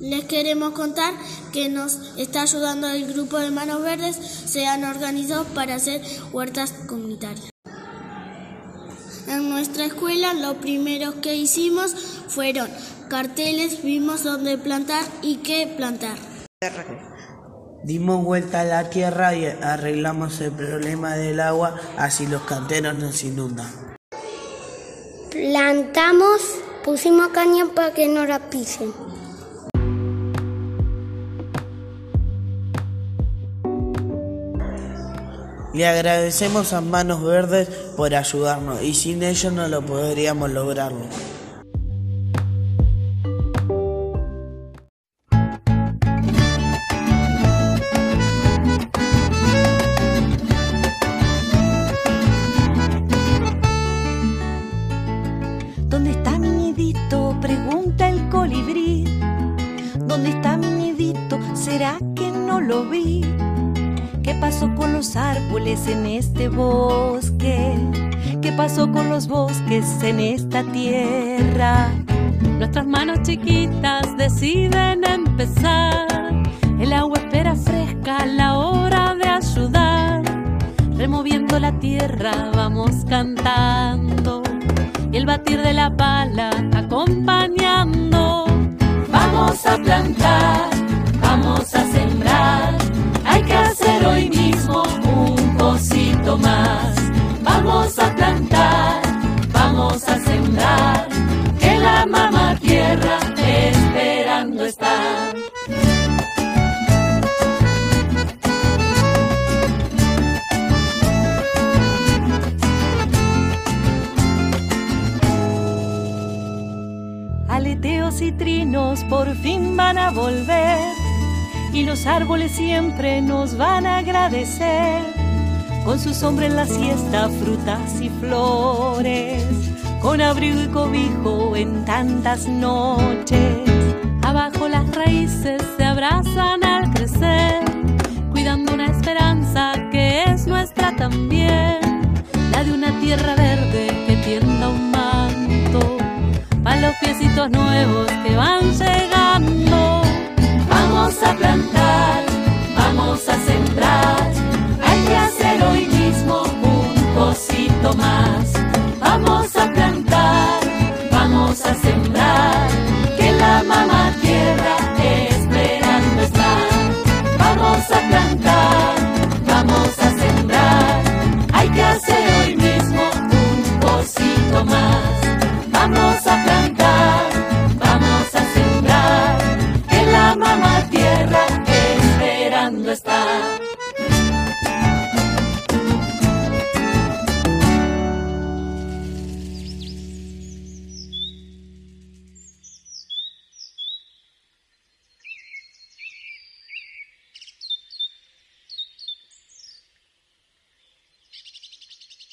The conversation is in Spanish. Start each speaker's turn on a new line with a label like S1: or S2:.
S1: Les queremos contar que nos está ayudando el grupo de Manos Verdes, se han organizado para hacer huertas comunitarias. En nuestra escuela lo primero que hicimos fueron carteles, vimos dónde plantar y qué plantar.
S2: Dimos vuelta a la tierra y arreglamos el problema del agua, así los canteros no se inundan.
S3: Plantamos, pusimos caña para que no la pisen.
S2: Le agradecemos a Manos Verdes por ayudarnos y sin ellos no lo podríamos lograrlo.
S4: ¿Dónde está mi nidito? Pregunta el colibrí. ¿Dónde está mi nidito? ¿Será que no lo vi? ¿Qué pasó con los árboles en este bosque? ¿Qué pasó con los bosques en esta tierra?
S5: Nuestras manos chiquitas deciden empezar. El agua espera fresca la hora de ayudar. Removiendo la tierra vamos cantando. Y el batir de la pala acompañando. Vamos a plantar, vamos a sembrar.
S4: Trinos por fin van a volver y los árboles siempre nos van a agradecer. Con su sombra en la siesta, frutas y flores, con abrigo y cobijo en tantas noches.
S5: nuevos que van llegando. Vamos a plantar, vamos a sembrar, hay que hacer hoy mismo un cosito más. Vamos a plantar, vamos a sembrar, que la mamá tierra esperando está. Vamos a plantar, vamos a sembrar, hay que hacer hoy mismo un cosito más. Vamos a está.